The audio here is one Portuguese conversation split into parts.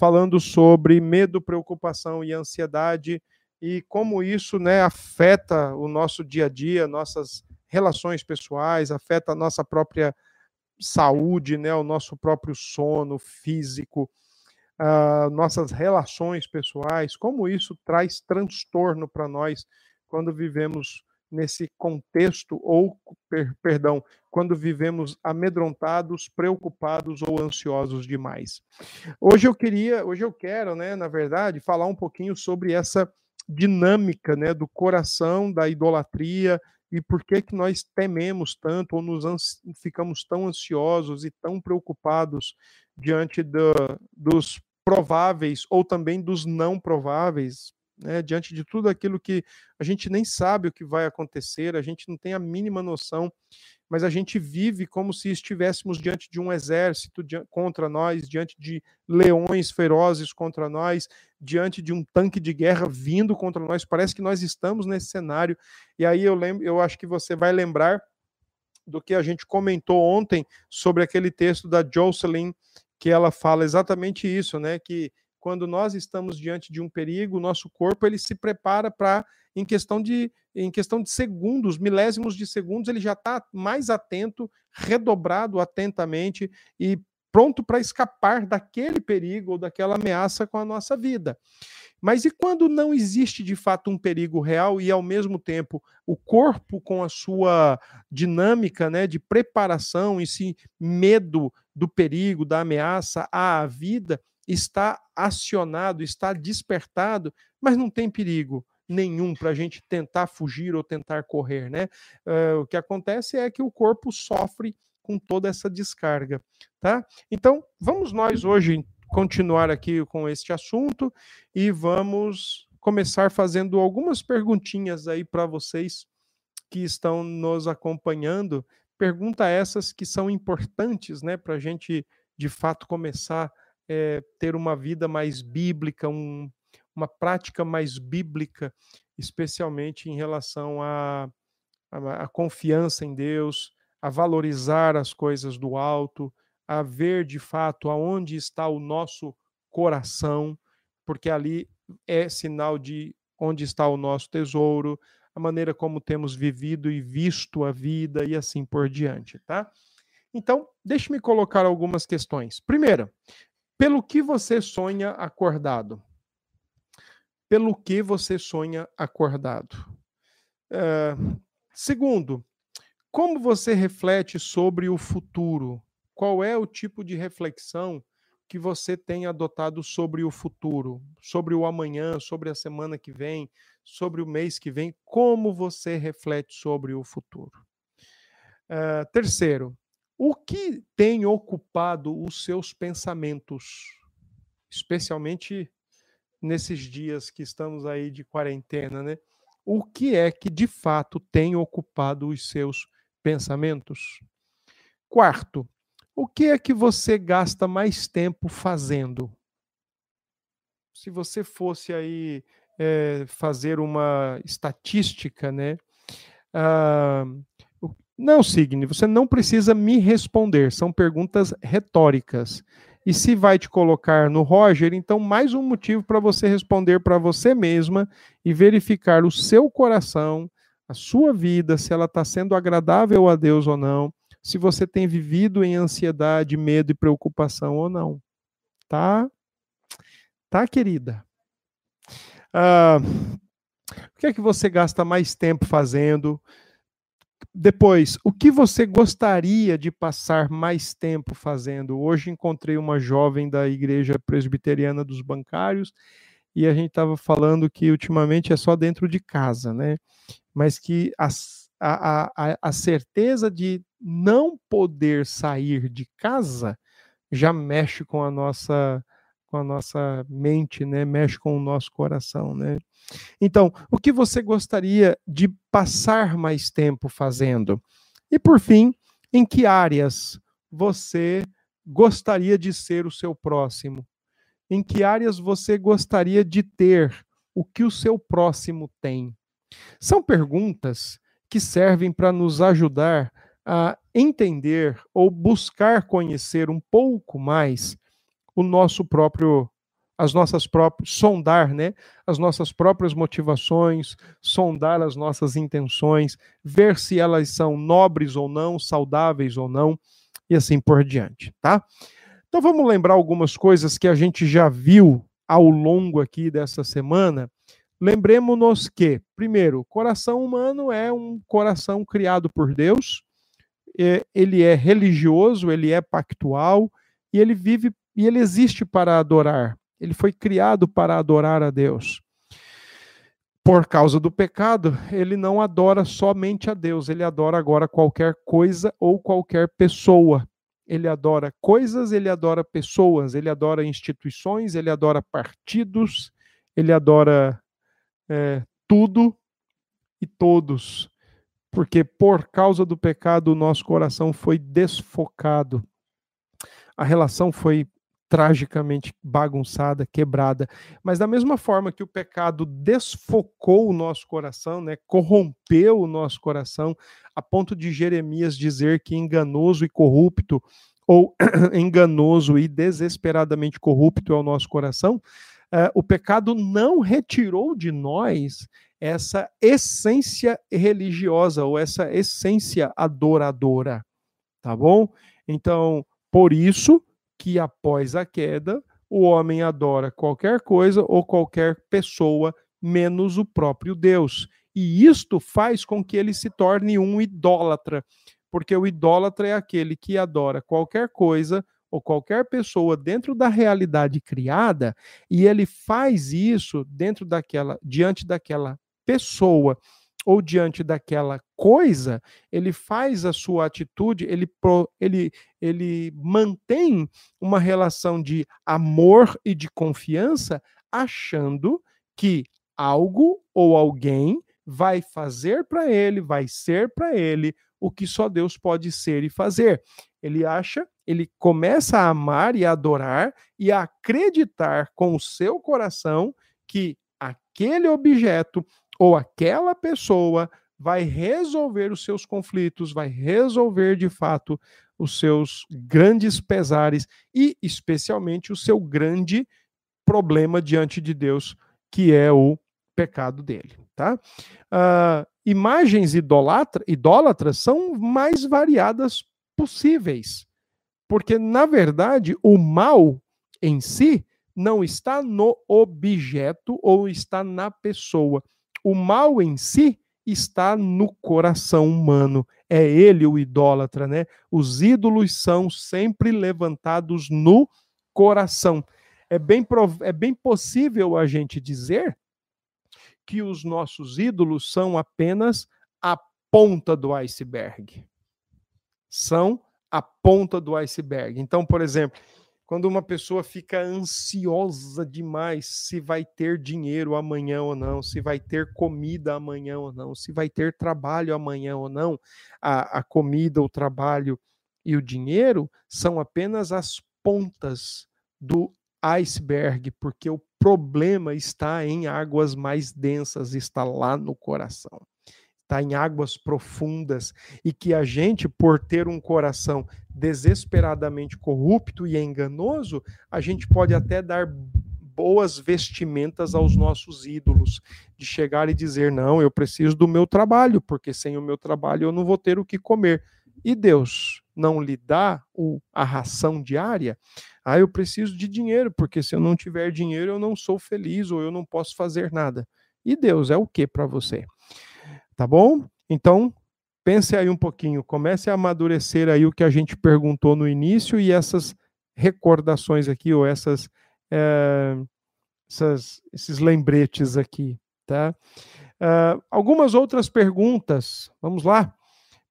falando sobre medo, preocupação e ansiedade e como isso né, afeta o nosso dia a dia, nossas relações pessoais, afeta a nossa própria saúde, né, o nosso próprio sono físico, uh, nossas relações pessoais, como isso traz transtorno para nós quando vivemos nesse contexto, ou, per, perdão, quando vivemos amedrontados, preocupados ou ansiosos demais. Hoje eu queria, hoje eu quero, né, na verdade, falar um pouquinho sobre essa dinâmica, né, do coração, da idolatria e por que que nós tememos tanto ou nos ficamos tão ansiosos e tão preocupados diante do, dos prováveis ou também dos não prováveis, né, diante de tudo aquilo que a gente nem sabe o que vai acontecer, a gente não tem a mínima noção, mas a gente vive como se estivéssemos diante de um exército contra nós, diante de leões ferozes contra nós, diante de um tanque de guerra vindo contra nós. Parece que nós estamos nesse cenário. E aí eu lembro, eu acho que você vai lembrar do que a gente comentou ontem sobre aquele texto da Jocelyn, que ela fala exatamente isso, né? Que quando nós estamos diante de um perigo, o nosso corpo ele se prepara para, em questão de em questão de segundos, milésimos de segundos, ele já está mais atento, redobrado atentamente e pronto para escapar daquele perigo ou daquela ameaça com a nossa vida. Mas e quando não existe de fato um perigo real e ao mesmo tempo o corpo com a sua dinâmica, né, de preparação, esse medo do perigo, da ameaça à vida, está acionado, está despertado, mas não tem perigo nenhum para a gente tentar fugir ou tentar correr, né? Uh, o que acontece é que o corpo sofre com toda essa descarga, tá? Então, vamos nós hoje continuar aqui com este assunto e vamos começar fazendo algumas perguntinhas aí para vocês que estão nos acompanhando. Pergunta essas que são importantes, né, para a gente de fato começar é, ter uma vida mais bíblica, um, uma prática mais bíblica, especialmente em relação à a, a, a, confiança em Deus, a valorizar as coisas do alto, a ver de fato aonde está o nosso coração, porque ali é sinal de onde está o nosso tesouro, a maneira como temos vivido e visto a vida e assim por diante, tá? Então, deixe-me colocar algumas questões. Primeira, pelo que você sonha acordado? Pelo que você sonha acordado? Uh, segundo, como você reflete sobre o futuro? Qual é o tipo de reflexão que você tem adotado sobre o futuro, sobre o amanhã, sobre a semana que vem, sobre o mês que vem? Como você reflete sobre o futuro? Uh, terceiro, o que tem ocupado os seus pensamentos, especialmente nesses dias que estamos aí de quarentena, né? O que é que de fato tem ocupado os seus pensamentos? Quarto, o que é que você gasta mais tempo fazendo? Se você fosse aí é, fazer uma estatística, né? Ah, não, Signe, você não precisa me responder, são perguntas retóricas. E se vai te colocar no Roger, então mais um motivo para você responder para você mesma e verificar o seu coração, a sua vida, se ela está sendo agradável a Deus ou não, se você tem vivido em ansiedade, medo e preocupação ou não. Tá? Tá, querida? Ah, o que é que você gasta mais tempo fazendo? Depois, o que você gostaria de passar mais tempo fazendo? Hoje encontrei uma jovem da Igreja Presbiteriana dos Bancários e a gente estava falando que ultimamente é só dentro de casa, né? Mas que a, a, a, a certeza de não poder sair de casa já mexe com a nossa com a nossa mente, né? Mexe com o nosso coração, né? Então, o que você gostaria de passar mais tempo fazendo? E por fim, em que áreas você gostaria de ser o seu próximo? Em que áreas você gostaria de ter o que o seu próximo tem? São perguntas que servem para nos ajudar a entender ou buscar conhecer um pouco mais o nosso próprio as nossas próprias, sondar, né, as nossas próprias motivações, sondar as nossas intenções, ver se elas são nobres ou não, saudáveis ou não, e assim por diante, tá? Então vamos lembrar algumas coisas que a gente já viu ao longo aqui dessa semana. Lembremos-nos que, primeiro, o coração humano é um coração criado por Deus, ele é religioso, ele é pactual e ele vive e ele existe para adorar. Ele foi criado para adorar a Deus. Por causa do pecado, ele não adora somente a Deus, ele adora agora qualquer coisa ou qualquer pessoa. Ele adora coisas, ele adora pessoas, ele adora instituições, ele adora partidos, ele adora é, tudo e todos. Porque por causa do pecado, o nosso coração foi desfocado. A relação foi tragicamente bagunçada, quebrada. Mas da mesma forma que o pecado desfocou o nosso coração, né, corrompeu o nosso coração, a ponto de Jeremias dizer que enganoso e corrupto, ou enganoso e desesperadamente corrupto é o nosso coração, uh, o pecado não retirou de nós essa essência religiosa ou essa essência adoradora, tá bom? Então, por isso, que após a queda, o homem adora qualquer coisa ou qualquer pessoa, menos o próprio Deus. E isto faz com que ele se torne um idólatra, porque o idólatra é aquele que adora qualquer coisa ou qualquer pessoa dentro da realidade criada, e ele faz isso dentro daquela diante daquela pessoa ou diante daquela coisa, ele faz a sua atitude, ele, ele, ele mantém uma relação de amor e de confiança, achando que algo ou alguém vai fazer para ele, vai ser para ele o que só Deus pode ser e fazer. Ele acha, ele começa a amar e a adorar e a acreditar com o seu coração que aquele objeto ou aquela pessoa vai resolver os seus conflitos, vai resolver de fato os seus grandes pesares e, especialmente, o seu grande problema diante de Deus, que é o pecado dele. Tá? Uh, imagens idolatra, idólatras são mais variadas possíveis, porque, na verdade, o mal em si não está no objeto ou está na pessoa o mal em si está no coração humano. É ele o idólatra, né? Os ídolos são sempre levantados no coração. É bem, é bem possível a gente dizer que os nossos ídolos são apenas a ponta do iceberg. São a ponta do iceberg. Então, por exemplo, quando uma pessoa fica ansiosa demais se vai ter dinheiro amanhã ou não, se vai ter comida amanhã ou não, se vai ter trabalho amanhã ou não, a, a comida, o trabalho e o dinheiro são apenas as pontas do iceberg, porque o problema está em águas mais densas, está lá no coração está em águas profundas e que a gente, por ter um coração desesperadamente corrupto e enganoso, a gente pode até dar boas vestimentas aos nossos ídolos, de chegar e dizer: não, eu preciso do meu trabalho, porque sem o meu trabalho eu não vou ter o que comer. E Deus não lhe dá o, a ração diária? Ah, eu preciso de dinheiro, porque se eu não tiver dinheiro eu não sou feliz ou eu não posso fazer nada. E Deus é o que para você? Tá bom? Então, pense aí um pouquinho, comece a amadurecer aí o que a gente perguntou no início e essas recordações aqui, ou essas, é, essas esses lembretes aqui, tá? Uh, algumas outras perguntas, vamos lá?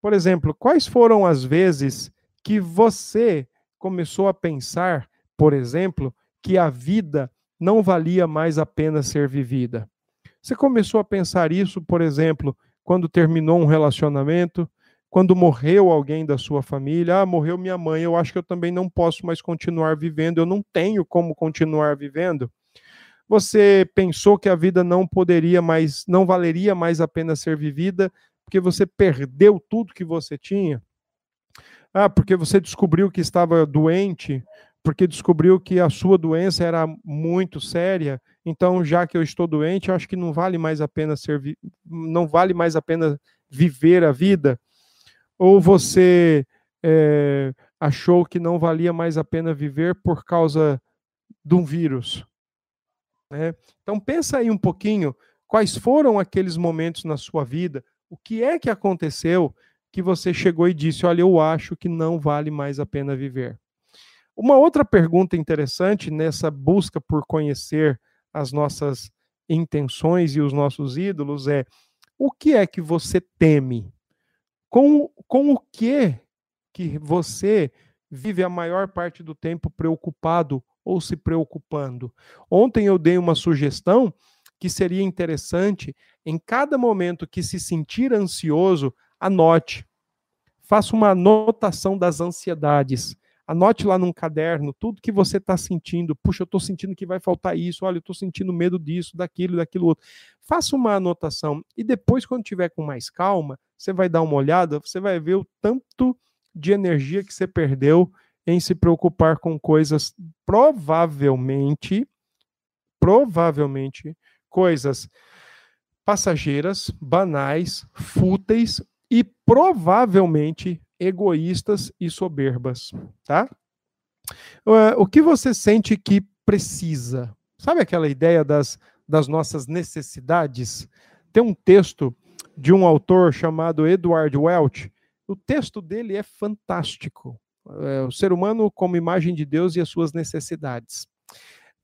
Por exemplo, quais foram as vezes que você começou a pensar, por exemplo, que a vida não valia mais a pena ser vivida? Você começou a pensar isso, por exemplo, quando terminou um relacionamento, quando morreu alguém da sua família, ah, morreu minha mãe, eu acho que eu também não posso mais continuar vivendo, eu não tenho como continuar vivendo. Você pensou que a vida não poderia mais, não valeria mais a pena ser vivida, porque você perdeu tudo que você tinha? Ah, porque você descobriu que estava doente, porque descobriu que a sua doença era muito séria, então já que eu estou doente, eu acho que não vale mais a pena ser não vale mais a pena viver a vida. Ou você é, achou que não valia mais a pena viver por causa de um vírus. Né? Então pensa aí um pouquinho quais foram aqueles momentos na sua vida, o que é que aconteceu que você chegou e disse, olha, eu acho que não vale mais a pena viver. Uma outra pergunta interessante nessa busca por conhecer as nossas intenções e os nossos ídolos é: o que é que você teme? Com, com o que que você vive a maior parte do tempo preocupado ou se preocupando? Ontem eu dei uma sugestão que seria interessante, em cada momento que se sentir ansioso, anote. Faça uma anotação das ansiedades. Anote lá num caderno tudo que você está sentindo. Puxa, eu estou sentindo que vai faltar isso. Olha, eu estou sentindo medo disso, daquilo, daquilo outro. Faça uma anotação e depois, quando tiver com mais calma, você vai dar uma olhada, você vai ver o tanto de energia que você perdeu em se preocupar com coisas provavelmente, provavelmente, coisas passageiras, banais, fúteis e provavelmente egoístas e soberbas, tá? O que você sente que precisa? Sabe aquela ideia das, das nossas necessidades? Tem um texto de um autor chamado Edward Welch. O texto dele é fantástico. É, o ser humano como imagem de Deus e as suas necessidades.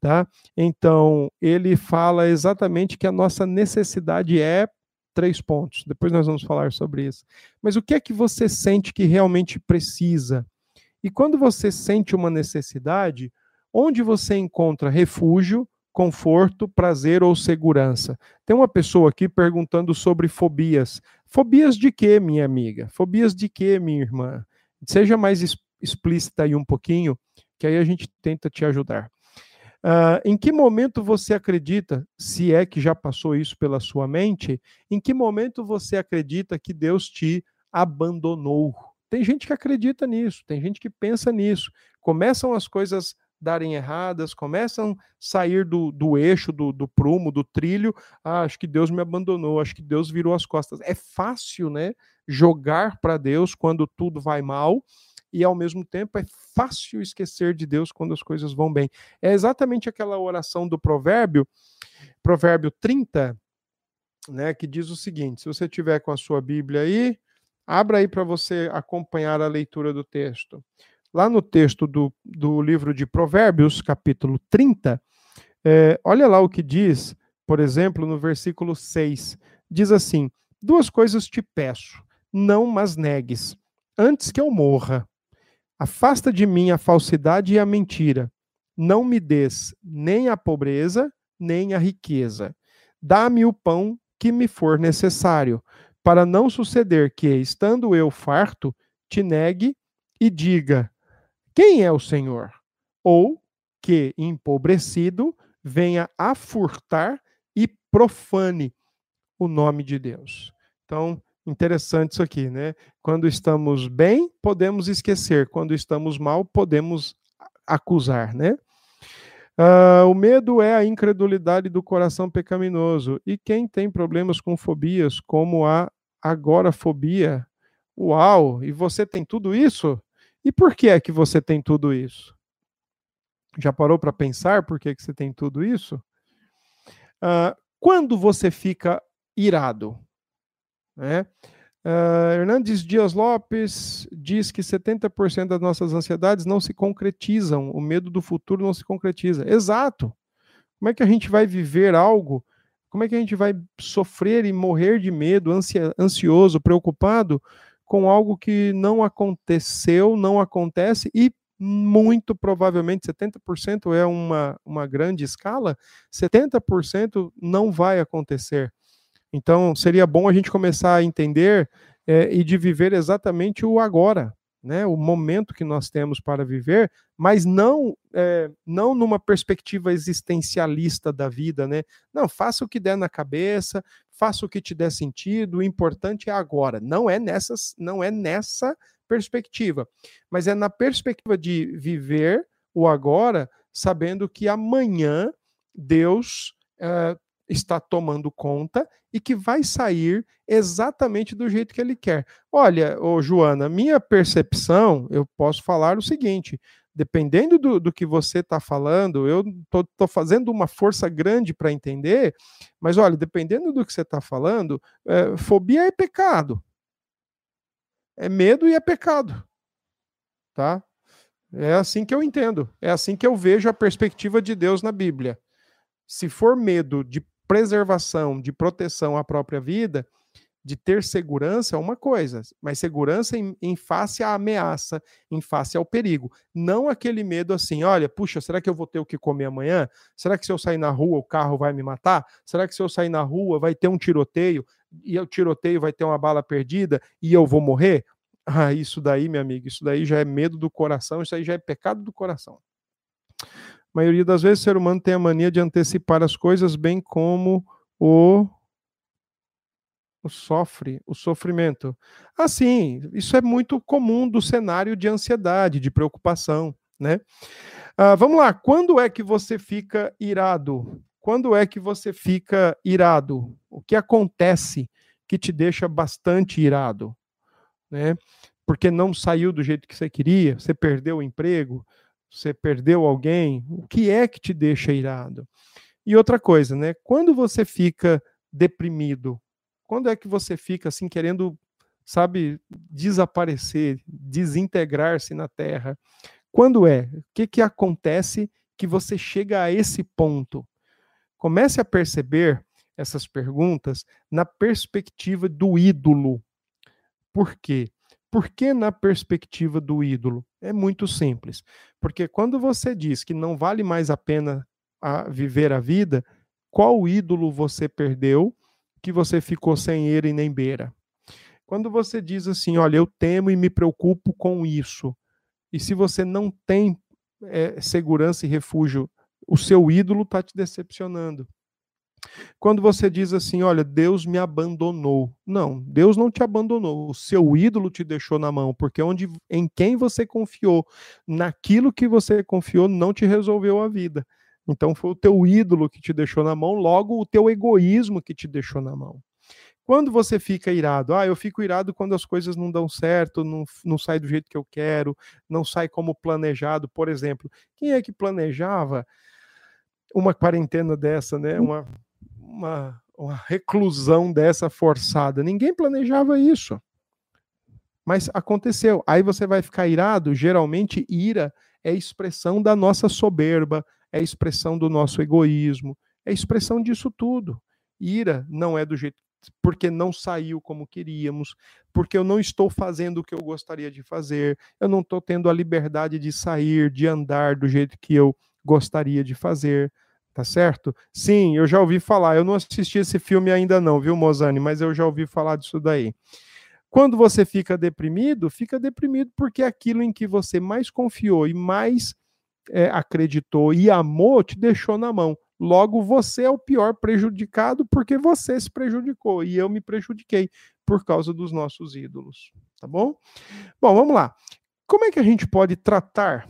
Tá? Então, ele fala exatamente que a nossa necessidade é três pontos. Depois nós vamos falar sobre isso. Mas o que é que você sente que realmente precisa? E quando você sente uma necessidade, onde você encontra refúgio, conforto, prazer ou segurança? Tem uma pessoa aqui perguntando sobre fobias. Fobias de quê, minha amiga? Fobias de quê, minha irmã? Seja mais explícita aí um pouquinho, que aí a gente tenta te ajudar. Uh, em que momento você acredita, se é que já passou isso pela sua mente, em que momento você acredita que Deus te abandonou? Tem gente que acredita nisso, tem gente que pensa nisso. Começam as coisas darem erradas, começam a sair do, do eixo, do, do prumo, do trilho. Ah, acho que Deus me abandonou, acho que Deus virou as costas. É fácil, né? Jogar para Deus quando tudo vai mal e ao mesmo tempo é fácil esquecer de Deus quando as coisas vão bem. É exatamente aquela oração do provérbio, provérbio 30, né, que diz o seguinte: se você tiver com a sua Bíblia aí, abra aí para você acompanhar a leitura do texto. Lá no texto do, do livro de Provérbios, capítulo 30, é, olha lá o que diz, por exemplo, no versículo 6. Diz assim: Duas coisas te peço, não mas negues, antes que eu morra. Afasta de mim a falsidade e a mentira. Não me des nem a pobreza, nem a riqueza. Dá-me o pão que me for necessário, para não suceder que, estando eu farto, te negue e diga: Quem é o Senhor? Ou que, empobrecido, venha a furtar e profane o nome de Deus. Então, Interessante isso aqui, né? Quando estamos bem, podemos esquecer. Quando estamos mal, podemos acusar, né? Uh, o medo é a incredulidade do coração pecaminoso. E quem tem problemas com fobias, como a agorafobia, uau, e você tem tudo isso? E por que é que você tem tudo isso? Já parou para pensar por que, que você tem tudo isso? Uh, quando você fica irado? Né? Uh, Hernandes Dias Lopes diz que 70% das nossas ansiedades não se concretizam, o medo do futuro não se concretiza. Exato. Como é que a gente vai viver algo? Como é que a gente vai sofrer e morrer de medo, ansioso, preocupado com algo que não aconteceu, não acontece e muito provavelmente 70% é uma, uma grande escala, 70% não vai acontecer. Então, seria bom a gente começar a entender é, e de viver exatamente o agora, né? o momento que nós temos para viver, mas não é, não numa perspectiva existencialista da vida. Né? Não, faça o que der na cabeça, faça o que te der sentido, o importante é agora. Não é, nessas, não é nessa perspectiva, mas é na perspectiva de viver o agora, sabendo que amanhã Deus uh, está tomando conta e que vai sair exatamente do jeito que ele quer. Olha, ô Joana, minha percepção, eu posso falar o seguinte: dependendo do, do que você está falando, eu estou fazendo uma força grande para entender, mas olha, dependendo do que você está falando, é, fobia é pecado. É medo e é pecado. Tá? É assim que eu entendo. É assim que eu vejo a perspectiva de Deus na Bíblia. Se for medo de preservação, de proteção à própria vida, de ter segurança é uma coisa, mas segurança em, em, face à ameaça, em face ao perigo. Não aquele medo assim, olha, puxa, será que eu vou ter o que comer amanhã? Será que se eu sair na rua o carro vai me matar? Será que se eu sair na rua vai ter um tiroteio e o tiroteio vai ter uma bala perdida e eu vou morrer? Ah, isso daí, meu amigo, isso daí já é medo do coração, isso aí já é pecado do coração. Maioria das vezes o ser humano tem a mania de antecipar as coisas, bem como o o sofre, o sofrimento. Assim, isso é muito comum do cenário de ansiedade, de preocupação, né? Ah, vamos lá, quando é que você fica irado? Quando é que você fica irado? O que acontece que te deixa bastante irado? Né? Porque não saiu do jeito que você queria, você perdeu o emprego, você perdeu alguém, o que é que te deixa irado? E outra coisa, né? Quando você fica deprimido, quando é que você fica assim querendo, sabe, desaparecer, desintegrar-se na Terra? Quando é? O que, que acontece que você chega a esse ponto? Comece a perceber essas perguntas na perspectiva do ídolo. Por quê? Por que na perspectiva do ídolo? É muito simples. Porque quando você diz que não vale mais a pena a viver a vida, qual ídolo você perdeu que você ficou sem ele nem beira. Quando você diz assim, olha, eu temo e me preocupo com isso, e se você não tem é, segurança e refúgio, o seu ídolo está te decepcionando. Quando você diz assim, olha, Deus me abandonou. Não, Deus não te abandonou. O seu ídolo te deixou na mão, porque onde, em quem você confiou, naquilo que você confiou, não te resolveu a vida. Então foi o teu ídolo que te deixou na mão, logo o teu egoísmo que te deixou na mão. Quando você fica irado, ah, eu fico irado quando as coisas não dão certo, não, não sai do jeito que eu quero, não sai como planejado, por exemplo. Quem é que planejava uma quarentena dessa, né? Uma, uma, uma reclusão dessa forçada? Ninguém planejava isso. Mas aconteceu. Aí você vai ficar irado. Geralmente, ira é expressão da nossa soberba, é expressão do nosso egoísmo, é expressão disso tudo. Ira não é do jeito porque não saiu como queríamos, porque eu não estou fazendo o que eu gostaria de fazer, eu não estou tendo a liberdade de sair, de andar do jeito que eu gostaria de fazer, tá certo? Sim, eu já ouvi falar, eu não assisti esse filme ainda não, viu, Mozane, mas eu já ouvi falar disso daí. Quando você fica deprimido, fica deprimido porque é aquilo em que você mais confiou e mais é, acreditou e amou te deixou na mão. Logo, você é o pior prejudicado porque você se prejudicou e eu me prejudiquei por causa dos nossos ídolos. Tá bom? Bom, vamos lá. Como é que a gente pode tratar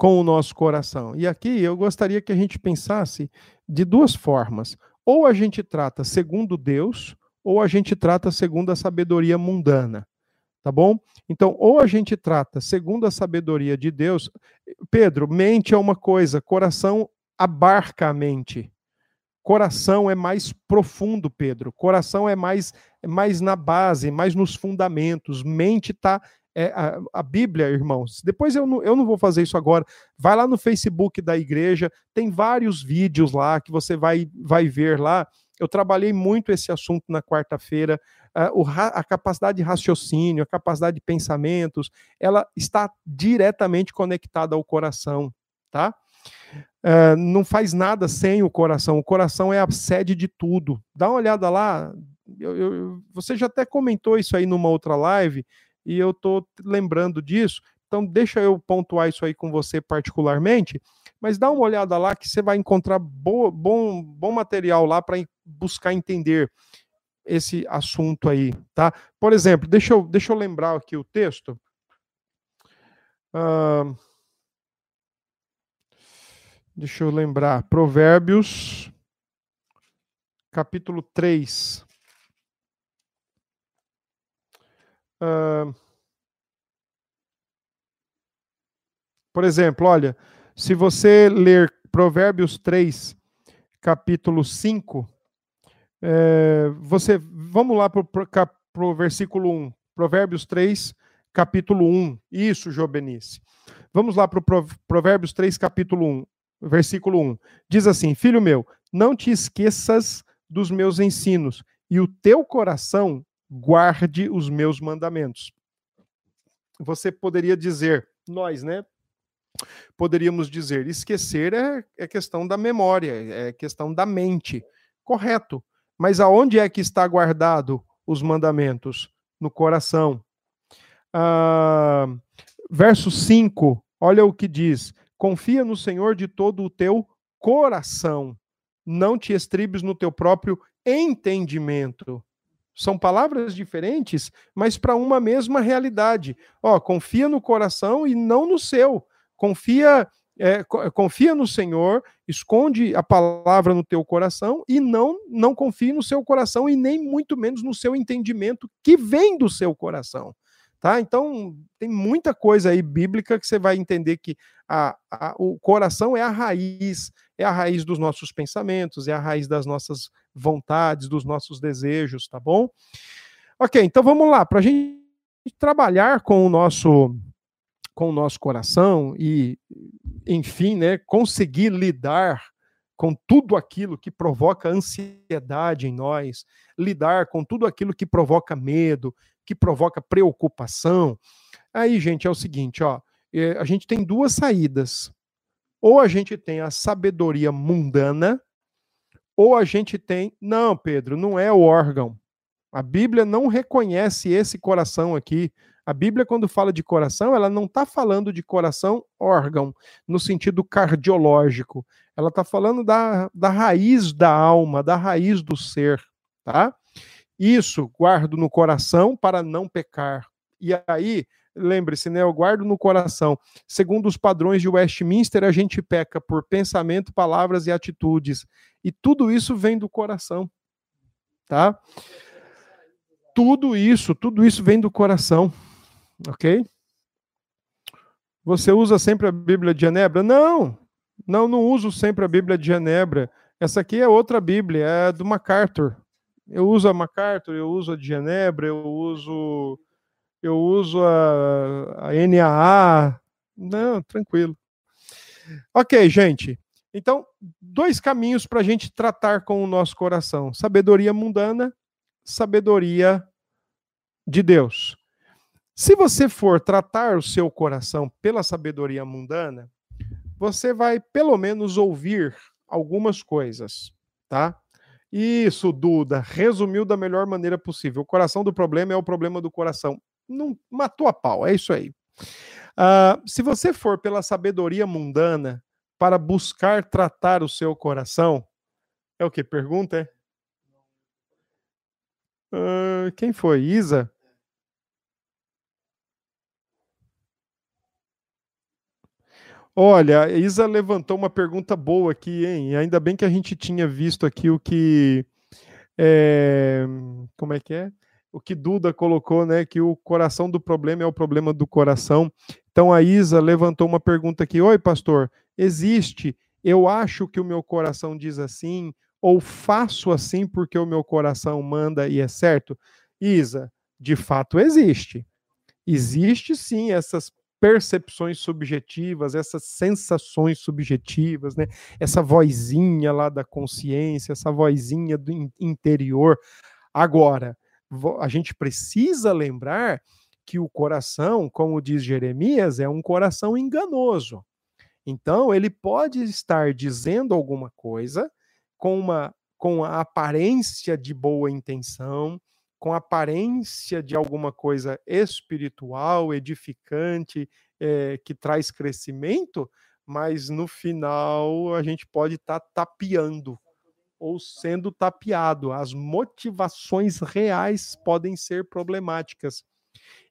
com o nosso coração? E aqui eu gostaria que a gente pensasse de duas formas. Ou a gente trata segundo Deus, ou a gente trata segundo a sabedoria mundana tá bom? Então, ou a gente trata segundo a sabedoria de Deus. Pedro, mente é uma coisa, coração abarca a mente. Coração é mais profundo, Pedro. Coração é mais, é mais na base, mais nos fundamentos. Mente está é, a, a, Bíblia, irmãos. Depois eu não, eu não vou fazer isso agora. Vai lá no Facebook da igreja, tem vários vídeos lá que você vai, vai ver lá. Eu trabalhei muito esse assunto na quarta-feira a capacidade de raciocínio, a capacidade de pensamentos, ela está diretamente conectada ao coração, tá? Uh, não faz nada sem o coração. O coração é a sede de tudo. Dá uma olhada lá. Eu, eu, você já até comentou isso aí numa outra live e eu estou lembrando disso. Então deixa eu pontuar isso aí com você particularmente. Mas dá uma olhada lá que você vai encontrar bo bom, bom material lá para buscar entender esse assunto aí, tá? Por exemplo, deixa eu, deixa eu lembrar aqui o texto. Uh, Deixa eu lembrar. Provérbios, capítulo 3. Uh, por exemplo, olha, se você ler Provérbios 3, capítulo 5, é, você, vamos lá para o versículo 1. Provérbios 3, capítulo 1. Isso, Jobenice. Vamos lá para o Provérbios 3, capítulo 1, versículo 1. Diz assim: Filho meu, não te esqueças dos meus ensinos, e o teu coração guarde os meus mandamentos. Você poderia dizer, nós, né? Poderíamos dizer, esquecer é, é questão da memória, é questão da mente. Correto. Mas aonde é que está guardado os mandamentos? No coração. Ah, verso 5, olha o que diz: Confia no Senhor de todo o teu coração, não te estribes no teu próprio entendimento. São palavras diferentes, mas para uma mesma realidade. Ó, confia no coração e não no seu. Confia, é, confia no Senhor, esconde a palavra no teu coração e não não confie no seu coração e nem muito menos no seu entendimento que vem do seu coração. Tá? Então, tem muita coisa aí bíblica que você vai entender que a, a, o coração é a raiz, é a raiz dos nossos pensamentos, é a raiz das nossas vontades, dos nossos desejos, tá bom? Ok, então vamos lá, para a gente trabalhar com o nosso com o nosso coração e, enfim, né, conseguir lidar com tudo aquilo que provoca ansiedade em nós, lidar com tudo aquilo que provoca medo, que provoca preocupação. Aí, gente, é o seguinte, ó, é, a gente tem duas saídas. Ou a gente tem a sabedoria mundana, ou a gente tem, não, Pedro, não é o órgão. A Bíblia não reconhece esse coração aqui. A Bíblia, quando fala de coração, ela não está falando de coração órgão, no sentido cardiológico. Ela está falando da, da raiz da alma, da raiz do ser, tá? Isso guardo no coração para não pecar. E aí, lembre-se, né? Eu guardo no coração. Segundo os padrões de Westminster, a gente peca por pensamento, palavras e atitudes. E tudo isso vem do coração. Tá? Tudo isso, tudo isso vem do coração. OK? Você usa sempre a Bíblia de Genebra? Não. Não, não uso sempre a Bíblia de Genebra. Essa aqui é outra Bíblia, é do MacArthur. Eu uso a MacArthur, eu uso a de Genebra, eu uso eu uso a, a NAA. Não, tranquilo. Ok, gente. Então, dois caminhos para a gente tratar com o nosso coração: sabedoria mundana, sabedoria de Deus. Se você for tratar o seu coração pela sabedoria mundana, você vai pelo menos ouvir algumas coisas, tá? Isso, Duda, resumiu da melhor maneira possível. O coração do problema é o problema do coração. Não matou a pau, é isso aí. Uh, se você for pela sabedoria mundana para buscar tratar o seu coração, é o que? Pergunta, é? Uh, quem foi? Isa? Olha, Isa levantou uma pergunta boa aqui, hein? Ainda bem que a gente tinha visto aqui o que. É, como é que é? O que Duda colocou, né? Que o coração do problema é o problema do coração. Então a Isa levantou uma pergunta aqui: Oi, pastor, existe? Eu acho que o meu coração diz assim, ou faço assim porque o meu coração manda e é certo? Isa, de fato existe. Existe sim essas percepções subjetivas, essas sensações subjetivas, né? Essa vozinha lá da consciência, essa vozinha do interior. Agora, a gente precisa lembrar que o coração, como diz Jeremias, é um coração enganoso. Então, ele pode estar dizendo alguma coisa com uma com a aparência de boa intenção, com aparência de alguma coisa espiritual, edificante, é, que traz crescimento, mas no final a gente pode estar tá tapeando ou sendo tapeado. As motivações reais podem ser problemáticas.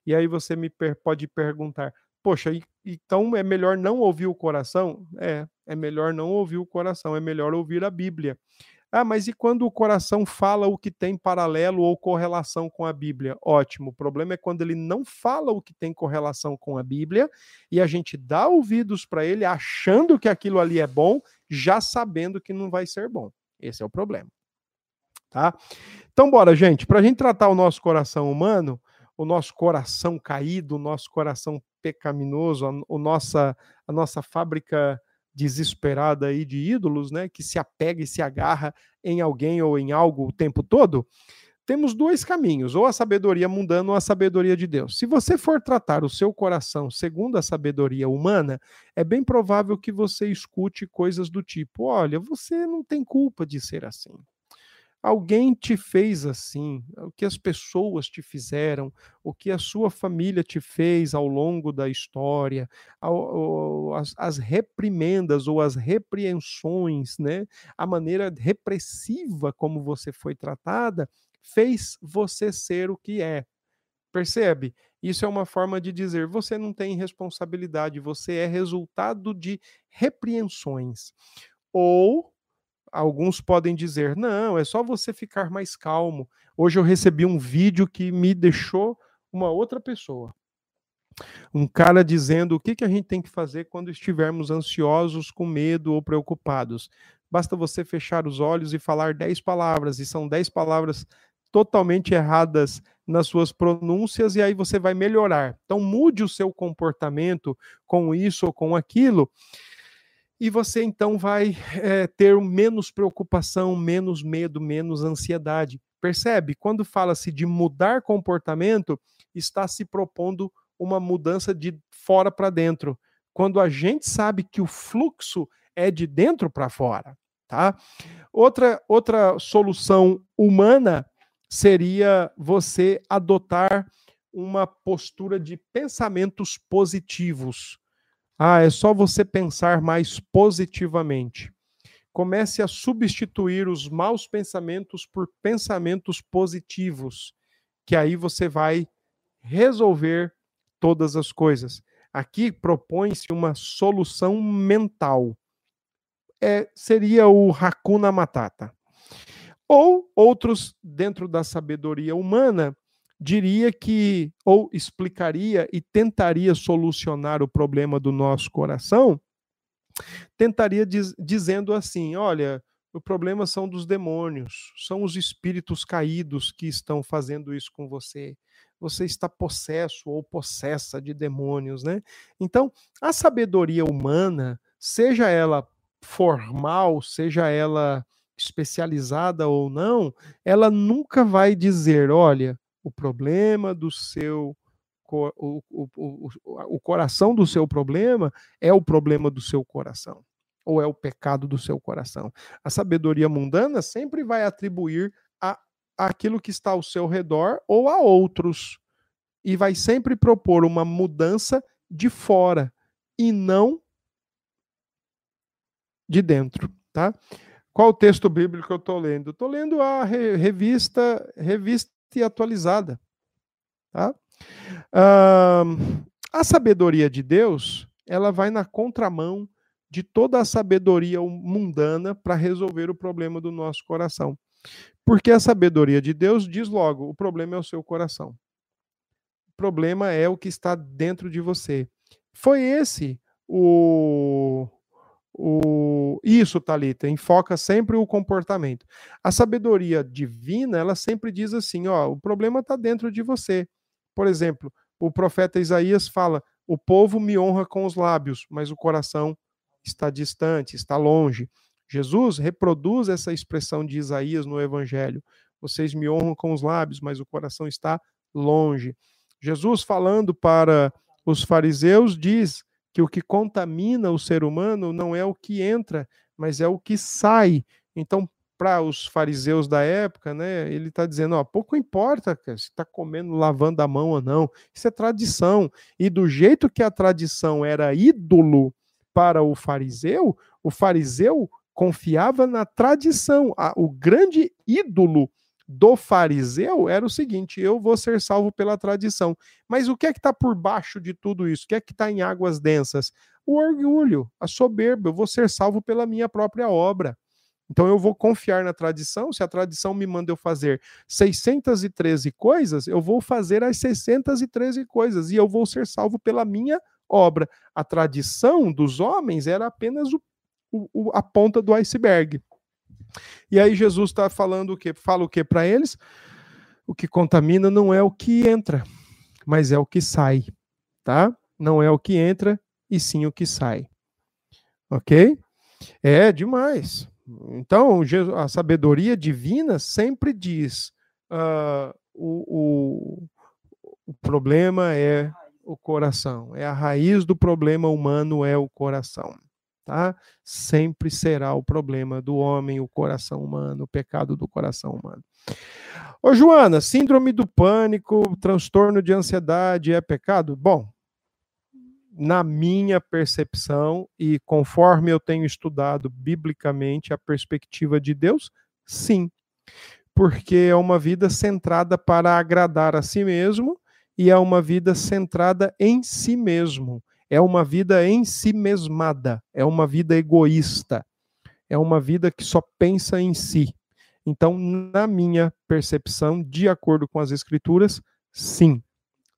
E aí você me pode perguntar: poxa, então é melhor não ouvir o coração? É, é melhor não ouvir o coração, é melhor ouvir a Bíblia. Ah, mas e quando o coração fala o que tem paralelo ou correlação com a Bíblia? Ótimo. O problema é quando ele não fala o que tem correlação com a Bíblia e a gente dá ouvidos para ele achando que aquilo ali é bom, já sabendo que não vai ser bom. Esse é o problema. Tá? Então, bora, gente. Para a gente tratar o nosso coração humano, o nosso coração caído, o nosso coração pecaminoso, a, o nossa, a nossa fábrica desesperada aí de ídolos, né, que se apega e se agarra em alguém ou em algo o tempo todo, temos dois caminhos, ou a sabedoria mundana ou a sabedoria de Deus. Se você for tratar o seu coração segundo a sabedoria humana, é bem provável que você escute coisas do tipo: olha, você não tem culpa de ser assim. Alguém te fez assim, o que as pessoas te fizeram, o que a sua família te fez ao longo da história, as, as reprimendas ou as repreensões, né? a maneira repressiva como você foi tratada, fez você ser o que é. Percebe? Isso é uma forma de dizer: você não tem responsabilidade, você é resultado de repreensões. Ou alguns podem dizer: não, é só você ficar mais calmo. Hoje eu recebi um vídeo que me deixou uma outra pessoa. Um cara dizendo o que, que a gente tem que fazer quando estivermos ansiosos, com medo ou preocupados. Basta você fechar os olhos e falar dez palavras, e são dez palavras totalmente erradas nas suas pronúncias, e aí você vai melhorar. Então, mude o seu comportamento com isso ou com aquilo, e você então vai é, ter menos preocupação, menos medo, menos ansiedade. Percebe? Quando fala-se de mudar comportamento, está se propondo uma mudança de fora para dentro. Quando a gente sabe que o fluxo é de dentro para fora, tá? Outra outra solução humana seria você adotar uma postura de pensamentos positivos. Ah, é só você pensar mais positivamente. Comece a substituir os maus pensamentos por pensamentos positivos, que aí você vai resolver todas as coisas. Aqui propõe-se uma solução mental. É, seria o Hakuna Matata. Ou outros, dentro da sabedoria humana, diria que, ou explicaria e tentaria solucionar o problema do nosso coração, tentaria diz, dizendo assim: olha, o problema são dos demônios, são os espíritos caídos que estão fazendo isso com você. Você está possesso ou possessa de demônios, né? Então, a sabedoria humana, seja ela formal, seja ela especializada ou não, ela nunca vai dizer, olha, o problema do seu o, o, o, o coração do seu problema é o problema do seu coração, ou é o pecado do seu coração. A sabedoria mundana sempre vai atribuir a, aquilo que está ao seu redor ou a outros, e vai sempre propor uma mudança de fora e não de dentro, tá? Qual o texto bíblico que eu estou lendo? Estou lendo a revista, revista atualizada. Tá? Uh, a sabedoria de Deus, ela vai na contramão de toda a sabedoria mundana para resolver o problema do nosso coração. Porque a sabedoria de Deus diz logo: o problema é o seu coração. O problema é o que está dentro de você. Foi esse o, o isso, Talita, enfoca sempre o comportamento. A sabedoria divina, ela sempre diz assim, ó, o problema está dentro de você. Por exemplo, o profeta Isaías fala: "O povo me honra com os lábios, mas o coração está distante, está longe". Jesus reproduz essa expressão de Isaías no evangelho. Vocês me honram com os lábios, mas o coração está longe. Jesus falando para os fariseus diz: que o que contamina o ser humano não é o que entra, mas é o que sai. Então, para os fariseus da época, né, ele está dizendo: ó, pouco importa cara, se está comendo, lavando a mão ou não, isso é tradição. E do jeito que a tradição era ídolo para o fariseu, o fariseu confiava na tradição. O grande ídolo do fariseu era o seguinte: eu vou ser salvo pela tradição. Mas o que é que está por baixo de tudo isso? O que é que está em águas densas? O orgulho, a soberba. Eu vou ser salvo pela minha própria obra. Então eu vou confiar na tradição. Se a tradição me manda eu fazer 613 coisas, eu vou fazer as 613 coisas e eu vou ser salvo pela minha obra. A tradição dos homens era apenas o, o, a ponta do iceberg. E aí Jesus está falando o que? Fala o que para eles? O que contamina não é o que entra, mas é o que sai, tá? Não é o que entra e sim o que sai. Ok? É demais. Então, a sabedoria divina sempre diz: uh, o, o, o problema é o coração, é a raiz do problema humano é o coração tá? Sempre será o problema do homem, o coração humano, o pecado do coração humano. Ô, Joana, síndrome do pânico, transtorno de ansiedade é pecado? Bom, na minha percepção e conforme eu tenho estudado biblicamente a perspectiva de Deus, sim. Porque é uma vida centrada para agradar a si mesmo e é uma vida centrada em si mesmo é uma vida em si mesmada, é uma vida egoísta, é uma vida que só pensa em si. Então, na minha percepção, de acordo com as escrituras, sim.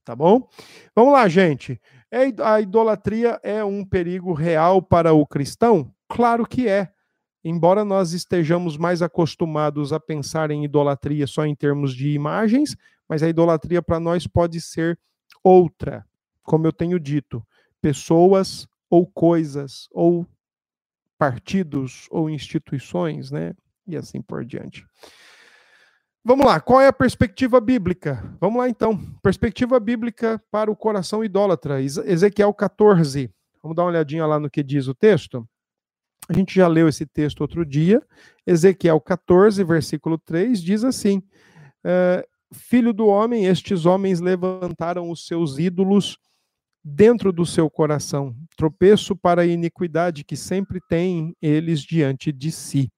Tá bom? Vamos lá, gente. É, a idolatria é um perigo real para o cristão? Claro que é. Embora nós estejamos mais acostumados a pensar em idolatria só em termos de imagens, mas a idolatria para nós pode ser outra, como eu tenho dito pessoas ou coisas ou partidos ou instituições, né? E assim por diante. Vamos lá, qual é a perspectiva bíblica? Vamos lá então. Perspectiva bíblica para o coração idólatra. Ezequiel 14. Vamos dar uma olhadinha lá no que diz o texto. A gente já leu esse texto outro dia. Ezequiel 14, versículo 3 diz assim: eh, Filho do homem, estes homens levantaram os seus ídolos dentro do seu coração, tropeço para a iniquidade que sempre têm eles diante de si.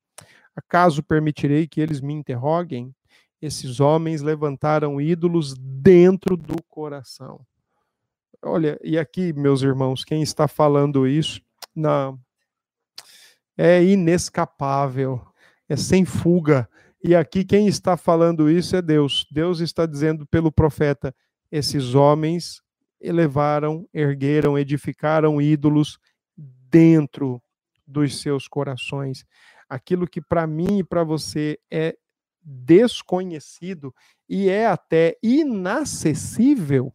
Acaso permitirei que eles me interroguem? Esses homens levantaram ídolos dentro do coração. Olha, e aqui, meus irmãos, quem está falando isso, não, é inescapável, é sem fuga. E aqui quem está falando isso é Deus. Deus está dizendo pelo profeta: esses homens elevaram, ergueram, edificaram ídolos dentro dos seus corações. Aquilo que para mim e para você é desconhecido e é até inacessível.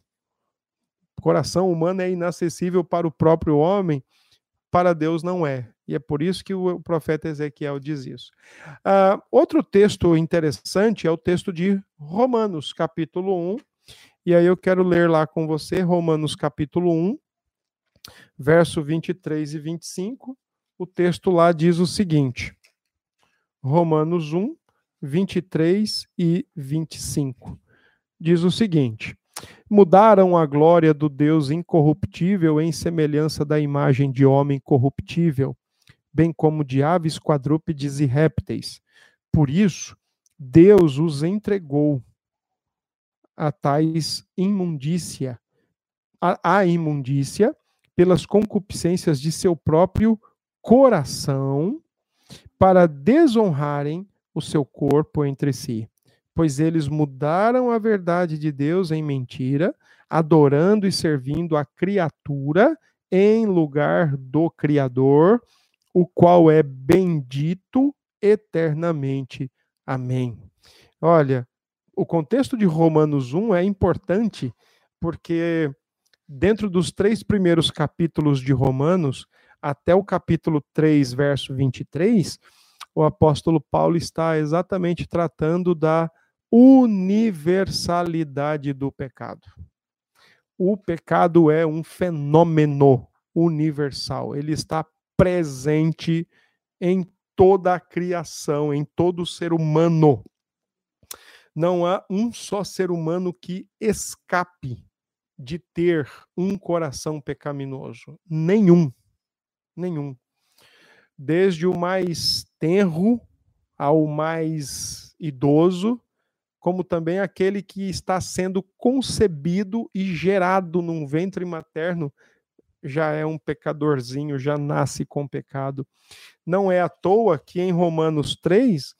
O coração humano é inacessível para o próprio homem, para Deus não é. E é por isso que o profeta Ezequiel diz isso. Uh, outro texto interessante é o texto de Romanos, capítulo 1, e aí eu quero ler lá com você Romanos capítulo 1, verso 23 e 25. O texto lá diz o seguinte: Romanos 1, 23 e 25. Diz o seguinte: Mudaram a glória do Deus incorruptível em semelhança da imagem de homem corruptível, bem como de aves, quadrúpedes e répteis. Por isso, Deus os entregou a tais imundícia, a, a imundícia pelas concupiscências de seu próprio coração, para desonrarem o seu corpo entre si. Pois eles mudaram a verdade de Deus em mentira, adorando e servindo a criatura em lugar do Criador, o qual é bendito eternamente. Amém. Olha, o contexto de Romanos 1 é importante porque dentro dos três primeiros capítulos de Romanos, até o capítulo 3, verso 23, o apóstolo Paulo está exatamente tratando da universalidade do pecado. O pecado é um fenômeno universal, ele está presente em toda a criação, em todo ser humano não há um só ser humano que escape de ter um coração pecaminoso. Nenhum. Nenhum. Desde o mais tenro ao mais idoso, como também aquele que está sendo concebido e gerado num ventre materno já é um pecadorzinho, já nasce com pecado. Não é à toa que em Romanos 3,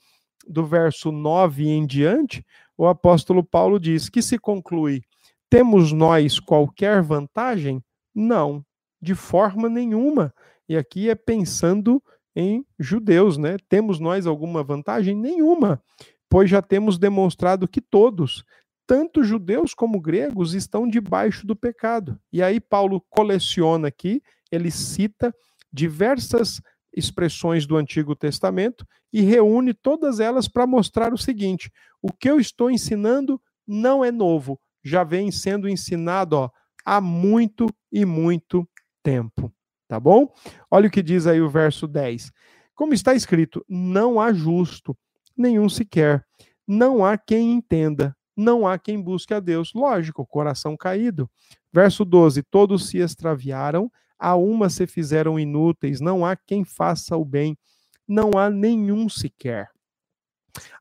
do verso 9 em diante, o apóstolo Paulo diz que se conclui: temos nós qualquer vantagem? Não, de forma nenhuma. E aqui é pensando em judeus, né? Temos nós alguma vantagem? Nenhuma, pois já temos demonstrado que todos, tanto judeus como gregos, estão debaixo do pecado. E aí Paulo coleciona aqui, ele cita diversas expressões do Antigo Testamento e reúne todas elas para mostrar o seguinte: o que eu estou ensinando não é novo, já vem sendo ensinado ó, há muito e muito tempo. Tá bom? Olha o que diz aí o verso 10. Como está escrito: não há justo, nenhum sequer. Não há quem entenda, não há quem busque a Deus. Lógico, coração caído. Verso 12: todos se extraviaram, a uma se fizeram inúteis, não há quem faça o bem, não há nenhum sequer.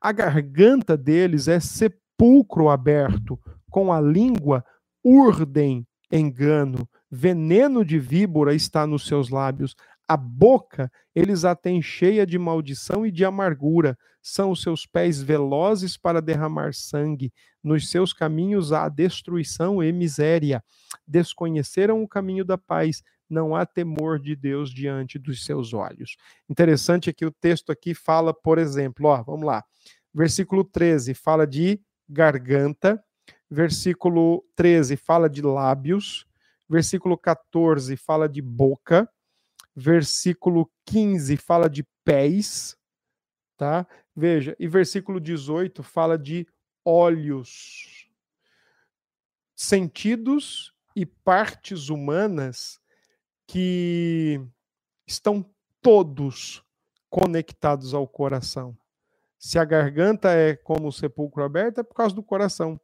A garganta deles é sepulcro aberto, com a língua urdem engano, veneno de víbora está nos seus lábios, a boca eles a têm cheia de maldição e de amargura, são os seus pés velozes para derramar sangue, nos seus caminhos há destruição e miséria. Desconheceram o caminho da paz, não há temor de Deus diante dos seus olhos. Interessante é que o texto aqui fala, por exemplo, ó, vamos lá. Versículo 13 fala de garganta, versículo 13 fala de lábios, versículo 14 fala de boca, versículo 15 fala de pés, tá? Veja, e versículo 18 fala de olhos. Sentidos e partes humanas que estão todos conectados ao coração. Se a garganta é como o sepulcro aberto, é por causa do coração.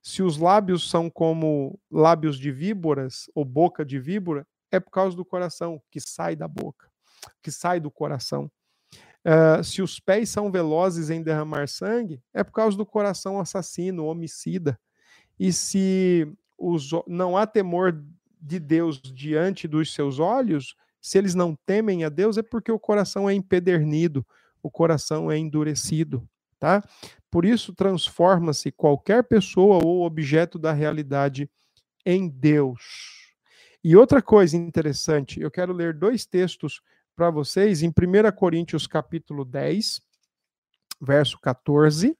Se os lábios são como lábios de víboras ou boca de víbora, é por causa do coração que sai da boca, que sai do coração. Uh, se os pés são velozes em derramar sangue, é por causa do coração assassino, homicida. E se os, não há temor de Deus diante dos seus olhos, se eles não temem a Deus, é porque o coração é empedernido, o coração é endurecido, tá? Por isso transforma-se qualquer pessoa ou objeto da realidade em Deus. E outra coisa interessante, eu quero ler dois textos para vocês em 1 Coríntios capítulo 10, verso 14.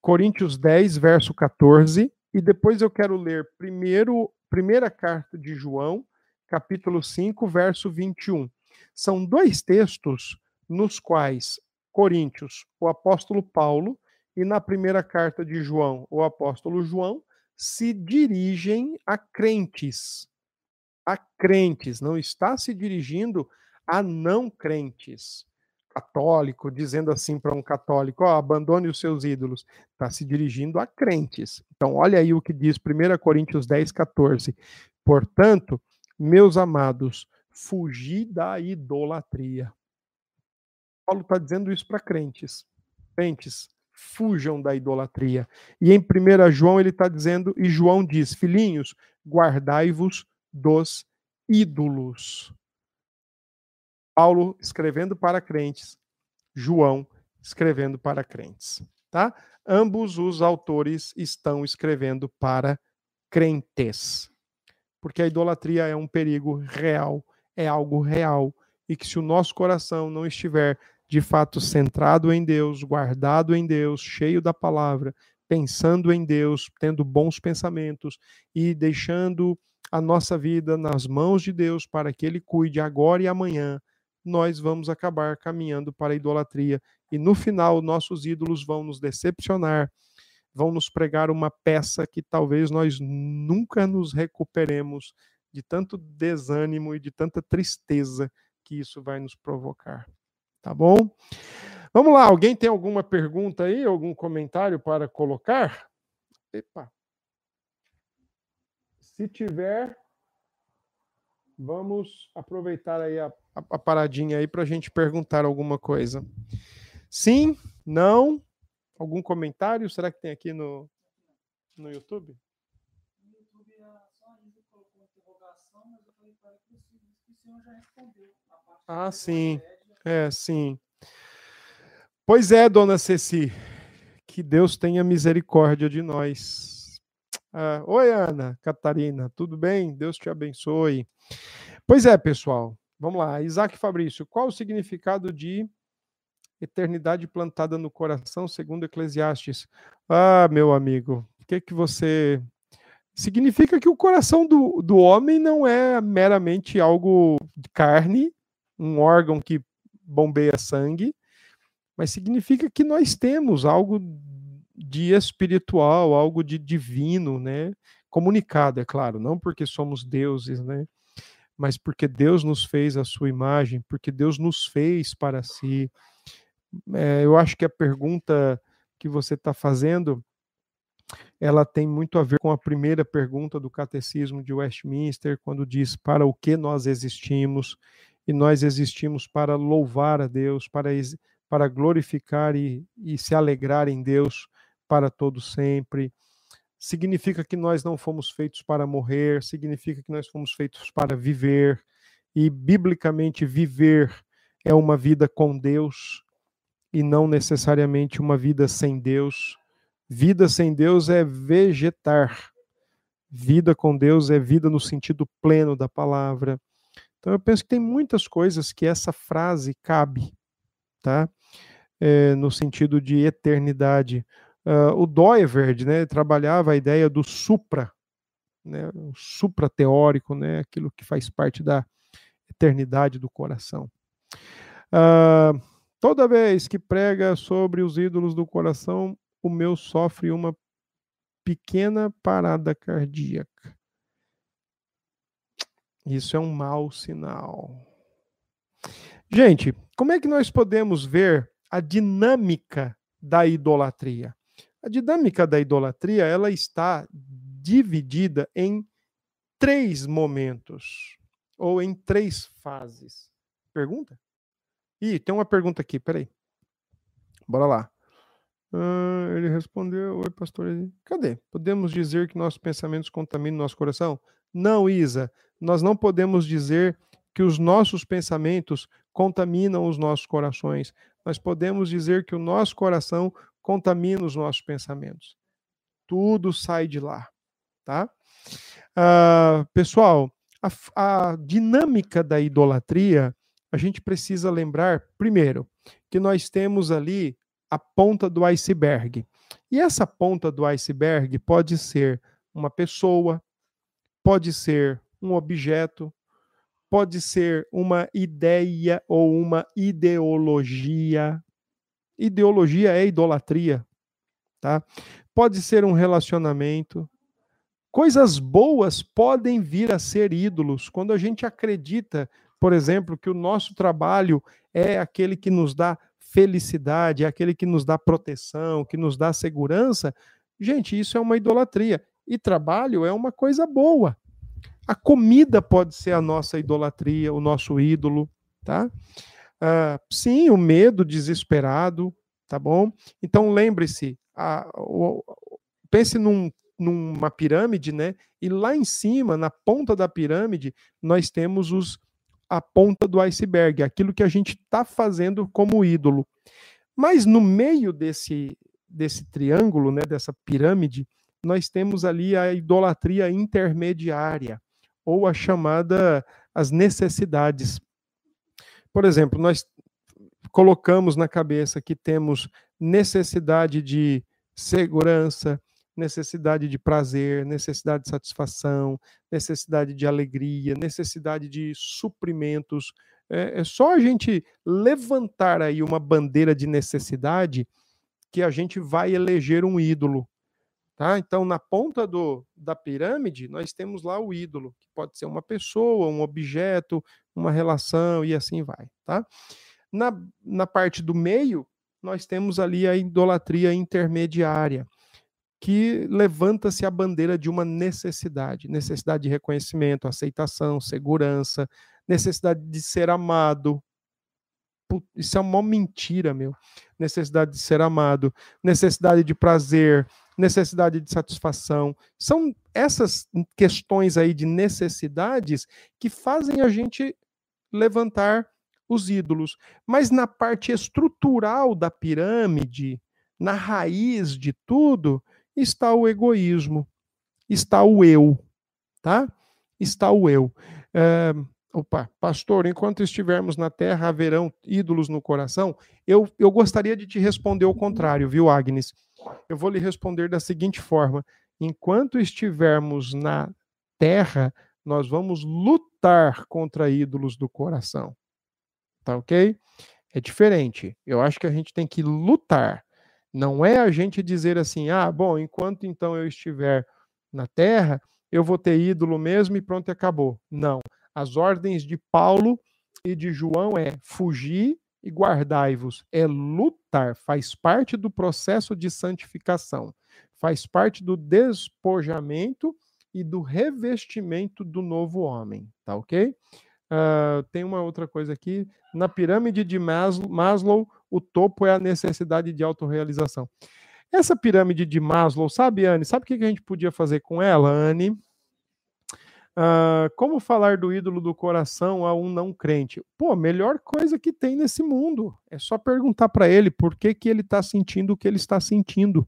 Coríntios 10, verso 14, e depois eu quero ler primeiro primeira carta de João, capítulo 5, verso 21. São dois textos nos quais Coríntios, o apóstolo Paulo, e na primeira carta de João, o apóstolo João, se dirigem a crentes. A crentes, não está se dirigindo a não crentes. Católico, dizendo assim para um católico: oh, abandone os seus ídolos. Está se dirigindo a crentes. Então, olha aí o que diz 1 Coríntios 10, 14. Portanto, meus amados, fugi da idolatria. Paulo está dizendo isso para crentes. Crentes, fujam da idolatria. E em 1 João ele está dizendo, e João diz: Filhinhos, guardai-vos dos ídolos. Paulo escrevendo para crentes, João escrevendo para crentes, tá? Ambos os autores estão escrevendo para crentes. Porque a idolatria é um perigo real, é algo real, e que se o nosso coração não estiver de fato centrado em Deus, guardado em Deus, cheio da palavra, pensando em Deus, tendo bons pensamentos e deixando a nossa vida nas mãos de Deus para que Ele cuide agora e amanhã, nós vamos acabar caminhando para a idolatria. E no final, nossos ídolos vão nos decepcionar, vão nos pregar uma peça que talvez nós nunca nos recuperemos de tanto desânimo e de tanta tristeza que isso vai nos provocar. Tá bom? Vamos lá, alguém tem alguma pergunta aí, algum comentário para colocar? Epa. Se tiver, vamos aproveitar aí a, a, a paradinha aí para a gente perguntar alguma coisa. Sim? Não? Algum comentário? Será que tem aqui no, no YouTube? No YouTube, só a Isa colocou interrogação, mas eu falei para que o senhor já respondeu. Ah, sim. É, sim. Pois é, dona Ceci. Que Deus tenha misericórdia de nós. Ah, Oi, Ana, Catarina, tudo bem? Deus te abençoe. Pois é, pessoal. Vamos lá. Isaac Fabrício, qual o significado de eternidade plantada no coração, segundo Eclesiastes. Ah, meu amigo, o que que você. Significa que o coração do, do homem não é meramente algo de carne, um órgão que bombeia sangue, mas significa que nós temos algo de espiritual, algo de divino, né? Comunicado, é claro, não porque somos deuses, né? Mas porque Deus nos fez a sua imagem, porque Deus nos fez para si é, eu acho que a pergunta que você está fazendo ela tem muito a ver com a primeira pergunta do Catecismo de Westminster, quando diz para o que nós existimos, e nós existimos para louvar a Deus, para, para glorificar e, e se alegrar em Deus para todo sempre. Significa que nós não fomos feitos para morrer, significa que nós fomos feitos para viver, e biblicamente viver é uma vida com Deus, e não necessariamente uma vida sem Deus. Vida sem Deus é vegetar. Vida com Deus é vida no sentido pleno da palavra. Então eu penso que tem muitas coisas que essa frase cabe, tá? É, no sentido de eternidade. Uh, o Doiverd, né, trabalhava a ideia do supra, né, o supra teórico, né, aquilo que faz parte da eternidade do coração. Uh, Toda vez que prega sobre os ídolos do coração, o meu sofre uma pequena parada cardíaca. Isso é um mau sinal. Gente, como é que nós podemos ver a dinâmica da idolatria? A dinâmica da idolatria, ela está dividida em três momentos ou em três fases. Pergunta? Ih, tem uma pergunta aqui, peraí. Bora lá. Ele respondeu: Oi, pastor. Cadê? Podemos dizer que nossos pensamentos contaminam nosso coração? Não, Isa. Nós não podemos dizer que os nossos pensamentos contaminam os nossos corações. Nós podemos dizer que o nosso coração contamina os nossos pensamentos. Tudo sai de lá, tá? Uh, pessoal, a, a dinâmica da idolatria a gente precisa lembrar, primeiro, que nós temos ali a ponta do iceberg. E essa ponta do iceberg pode ser uma pessoa, pode ser um objeto, pode ser uma ideia ou uma ideologia. Ideologia é idolatria, tá? Pode ser um relacionamento. Coisas boas podem vir a ser ídolos quando a gente acredita por exemplo, que o nosso trabalho é aquele que nos dá felicidade, é aquele que nos dá proteção, que nos dá segurança, gente, isso é uma idolatria. E trabalho é uma coisa boa. A comida pode ser a nossa idolatria, o nosso ídolo, tá? Uh, sim, o medo desesperado, tá bom? Então lembre-se, pense num, numa pirâmide, né? E lá em cima, na ponta da pirâmide, nós temos os a ponta do iceberg, aquilo que a gente está fazendo como ídolo. Mas no meio desse, desse triângulo, né, dessa pirâmide, nós temos ali a idolatria intermediária, ou a chamada as necessidades. Por exemplo, nós colocamos na cabeça que temos necessidade de segurança, necessidade de prazer, necessidade de satisfação, necessidade de alegria, necessidade de suprimentos. É, é só a gente levantar aí uma bandeira de necessidade que a gente vai eleger um ídolo. Tá? Então, na ponta do, da pirâmide, nós temos lá o ídolo, que pode ser uma pessoa, um objeto, uma relação e assim vai. Tá? Na, na parte do meio, nós temos ali a idolatria intermediária que levanta-se a bandeira de uma necessidade, necessidade de reconhecimento, aceitação, segurança, necessidade de ser amado. isso é uma mentira, meu. Necessidade de ser amado, necessidade de prazer, necessidade de satisfação. São essas questões aí de necessidades que fazem a gente levantar os ídolos. Mas na parte estrutural da pirâmide, na raiz de tudo, está o egoísmo, está o eu, tá? Está o eu. É, opa, pastor, enquanto estivermos na terra, haverão ídolos no coração? Eu, eu gostaria de te responder o contrário, viu, Agnes? Eu vou lhe responder da seguinte forma: enquanto estivermos na terra, nós vamos lutar contra ídolos do coração. Tá ok? É diferente. Eu acho que a gente tem que lutar. Não é a gente dizer assim, ah, bom, enquanto então eu estiver na terra, eu vou ter ídolo mesmo e pronto, acabou. Não. As ordens de Paulo e de João é fugir e guardai-vos. É lutar, faz parte do processo de santificação, faz parte do despojamento e do revestimento do novo homem, tá ok? Uh, tem uma outra coisa aqui. Na pirâmide de Maslow, o topo é a necessidade de autorrealização. Essa pirâmide de Maslow, sabe, Anne? Sabe o que a gente podia fazer com ela, Anne? Uh, como falar do ídolo do coração a um não crente? Pô, melhor coisa que tem nesse mundo. É só perguntar para ele por que, que ele está sentindo o que ele está sentindo.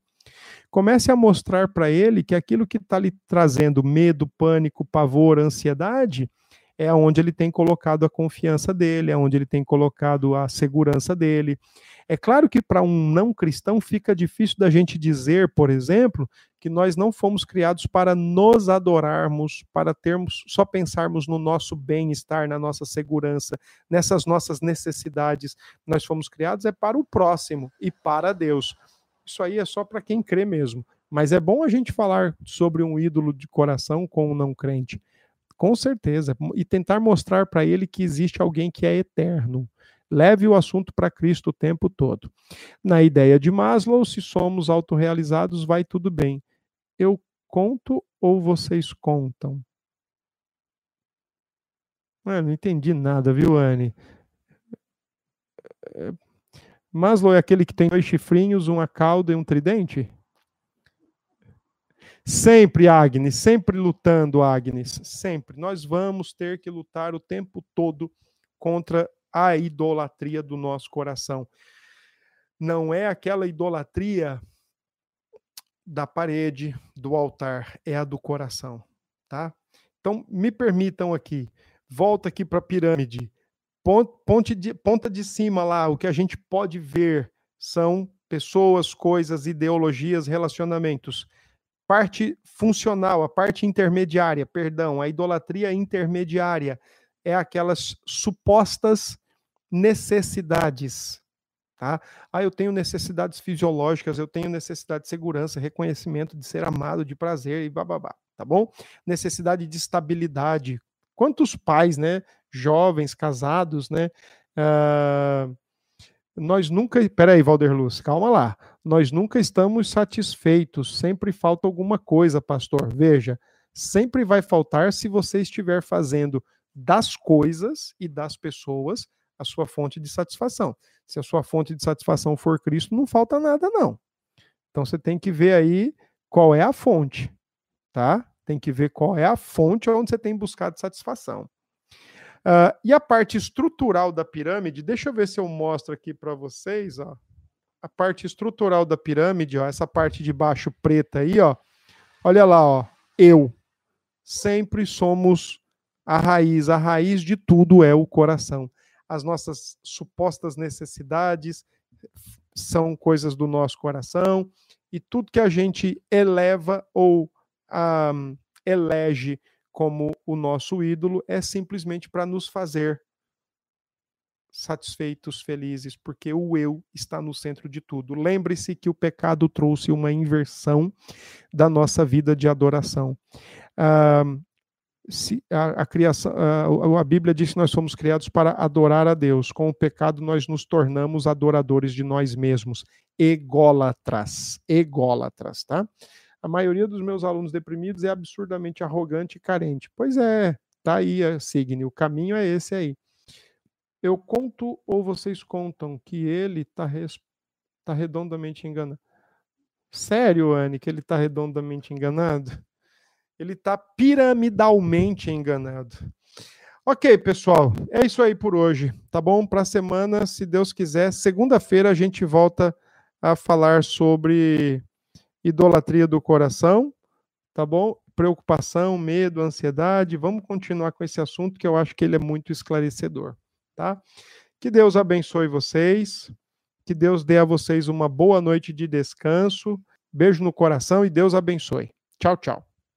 Comece a mostrar para ele que aquilo que está lhe trazendo medo, pânico, pavor, ansiedade, é onde ele tem colocado a confiança dele, é onde ele tem colocado a segurança dele. É claro que para um não cristão fica difícil da gente dizer, por exemplo, que nós não fomos criados para nos adorarmos, para termos só pensarmos no nosso bem-estar, na nossa segurança, nessas nossas necessidades. Nós fomos criados é para o próximo e para Deus. Isso aí é só para quem crê mesmo. Mas é bom a gente falar sobre um ídolo de coração com um não crente. Com certeza. E tentar mostrar para ele que existe alguém que é eterno. Leve o assunto para Cristo o tempo todo. Na ideia de Maslow, se somos autorrealizados, vai tudo bem. Eu conto ou vocês contam? Ah, não entendi nada, viu, Anne? É, Maslow é aquele que tem dois chifrinhos, uma cauda e um tridente? Sempre, Agnes, sempre lutando, Agnes, sempre. Nós vamos ter que lutar o tempo todo contra a idolatria do nosso coração. Não é aquela idolatria da parede, do altar, é a do coração, tá? Então, me permitam aqui, volta aqui para a pirâmide. Ponte de, ponta de cima lá, o que a gente pode ver são pessoas, coisas, ideologias, relacionamentos parte funcional, a parte intermediária, perdão, a idolatria intermediária é aquelas supostas necessidades, tá? Ah, eu tenho necessidades fisiológicas, eu tenho necessidade de segurança, reconhecimento de ser amado, de prazer e bababá, tá bom? Necessidade de estabilidade. Quantos pais, né, jovens, casados, né, uh, nós nunca. Peraí, Valder Luz, calma lá. Nós nunca estamos satisfeitos, sempre falta alguma coisa, pastor. Veja, sempre vai faltar se você estiver fazendo das coisas e das pessoas a sua fonte de satisfação. Se a sua fonte de satisfação for Cristo, não falta nada, não. Então você tem que ver aí qual é a fonte, tá? Tem que ver qual é a fonte onde você tem buscado satisfação. Uh, e a parte estrutural da pirâmide, deixa eu ver se eu mostro aqui para vocês, ó. A parte estrutural da pirâmide, ó, essa parte de baixo preta aí, ó. Olha lá, ó. Eu. Sempre somos a raiz. A raiz de tudo é o coração. As nossas supostas necessidades são coisas do nosso coração e tudo que a gente eleva ou um, ah, elege como o nosso ídolo é simplesmente para nos fazer satisfeitos, felizes, porque o eu está no centro de tudo. Lembre-se que o pecado trouxe uma inversão da nossa vida de adoração. Ah, se a, a criação, a, a Bíblia diz que nós somos criados para adorar a Deus. Com o pecado, nós nos tornamos adoradores de nós mesmos, ególatras, ególatras, tá? a maioria dos meus alunos deprimidos é absurdamente arrogante e carente. Pois é, tá aí Signe, o caminho é esse aí. Eu conto ou vocês contam que ele está res... tá redondamente enganado? Sério, Anne, que ele está redondamente enganado? Ele está piramidalmente enganado. Ok, pessoal, é isso aí por hoje, tá bom? Para a semana, se Deus quiser, segunda-feira a gente volta a falar sobre idolatria do coração, tá bom? Preocupação, medo, ansiedade. Vamos continuar com esse assunto que eu acho que ele é muito esclarecedor, tá? Que Deus abençoe vocês, que Deus dê a vocês uma boa noite de descanso. Beijo no coração e Deus abençoe. Tchau, tchau.